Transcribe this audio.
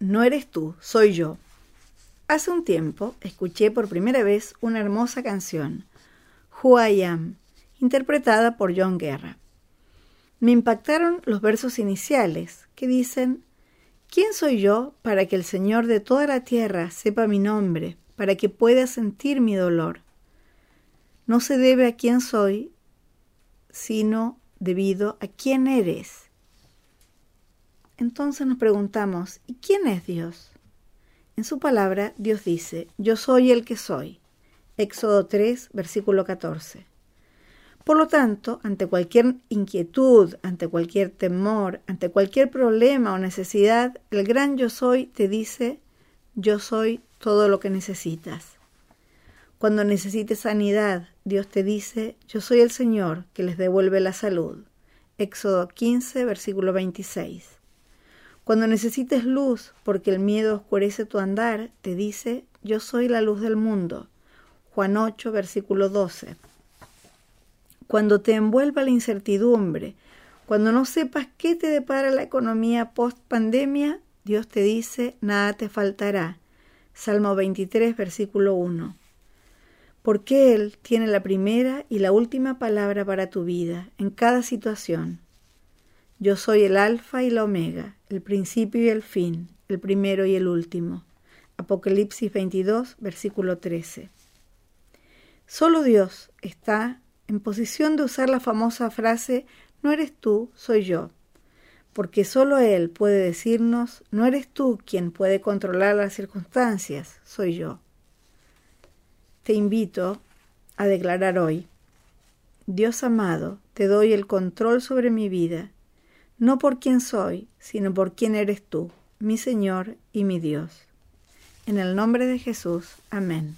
no eres tú, soy yo. Hace un tiempo escuché por primera vez una hermosa canción, Who I Am, interpretada por John Guerra. Me impactaron los versos iniciales que dicen, ¿quién soy yo para que el Señor de toda la tierra sepa mi nombre, para que pueda sentir mi dolor? No se debe a quién soy, sino debido a quién eres. Entonces nos preguntamos, ¿y quién es Dios? En su palabra, Dios dice, yo soy el que soy. Éxodo 3, versículo 14. Por lo tanto, ante cualquier inquietud, ante cualquier temor, ante cualquier problema o necesidad, el gran yo soy te dice, yo soy todo lo que necesitas. Cuando necesites sanidad, Dios te dice, yo soy el Señor que les devuelve la salud. Éxodo 15, versículo 26. Cuando necesites luz, porque el miedo oscurece tu andar, te dice, yo soy la luz del mundo. Juan 8, versículo 12. Cuando te envuelva la incertidumbre, cuando no sepas qué te depara la economía post pandemia, Dios te dice, nada te faltará. Salmo 23, versículo 1. Porque Él tiene la primera y la última palabra para tu vida, en cada situación. Yo soy el alfa y la omega, el principio y el fin, el primero y el último. Apocalipsis 22, versículo 13. Solo Dios está en posición de usar la famosa frase no eres tú, soy yo, porque solo Él puede decirnos no eres tú quien puede controlar las circunstancias, soy yo. Te invito a declarar hoy, Dios amado, te doy el control sobre mi vida no por quién soy, sino por quién eres tú, mi Señor y mi Dios. En el nombre de Jesús. Amén.